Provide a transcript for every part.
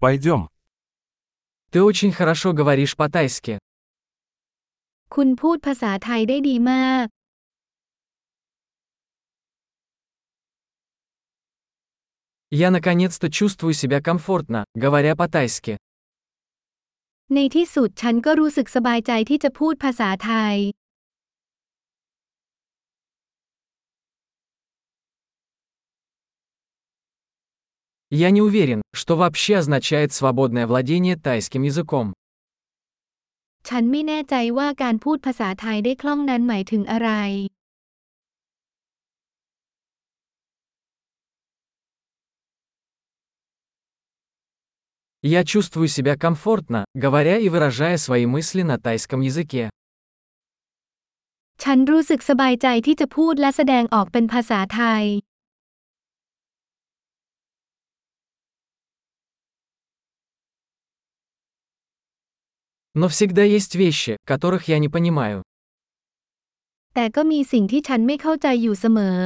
Пойдем. Ты очень хорошо говоришь по-тайски. คุณพูดภาษาไทยได้ดีมาก Я наконец-то чувствую себя комфортно, говоря по-тайски. ในที่สุดฉันก็รู้สึกสบายใจที่จะพูดภาษาไทย Я не уверен, что вообще означает свободное владение тайским языком. ฉันไม่แน่ใจว่าการพูดภาษาไทยได้คล่องนั้นหมายถึงอะไร Я чувствую себя комфортно, говоря и выражая свои мысли на тайском языке. ฉันรู้สึกสบายใจที่จะพูดและแสดงออกเป็นภาษาไทย Но всегда есть вещи, которых я не понимаю. แต่ก็มีสิ่งที่ฉันไม่เข้าใจอยู่เสมอ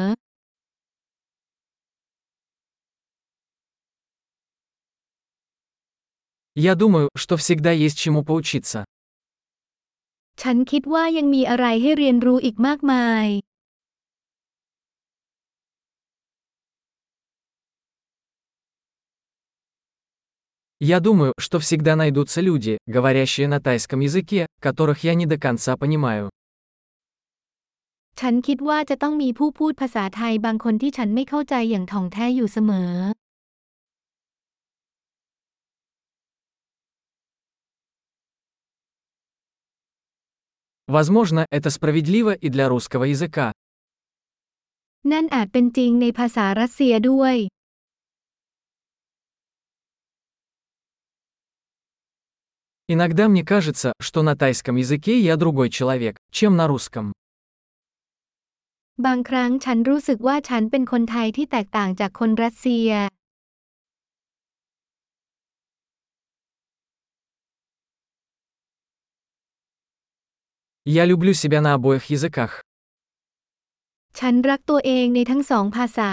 Я думаю, что всегда есть чему поучиться. ฉันคิดว่ายังมีอะไรให้เรียนรู้อีกมากมาย Я думаю, что всегда найдутся люди, говорящие на тайском языке, которых я не до конца понимаю. ฉันคิดว่าจะต้องมีผู้พูดภาษาไทยบางคนที่ฉันไม่เข้าใจอย่างถ่องแท้อยู่เสมอ Возможно, это справедливо и для русского языка. นั่นอาจเป็นจริงในภาษารัสเซียด้วย Иногда мне кажется, что на тайском языке я другой человек, чем на русском. บางครั้งฉันรู้สึกว่าฉันเป็นคนไทยที่แตกต่างจากคนรัสเซีย Я люблю себя на обоих языках. ฉันรักตัวเองในทั้งสองภาษา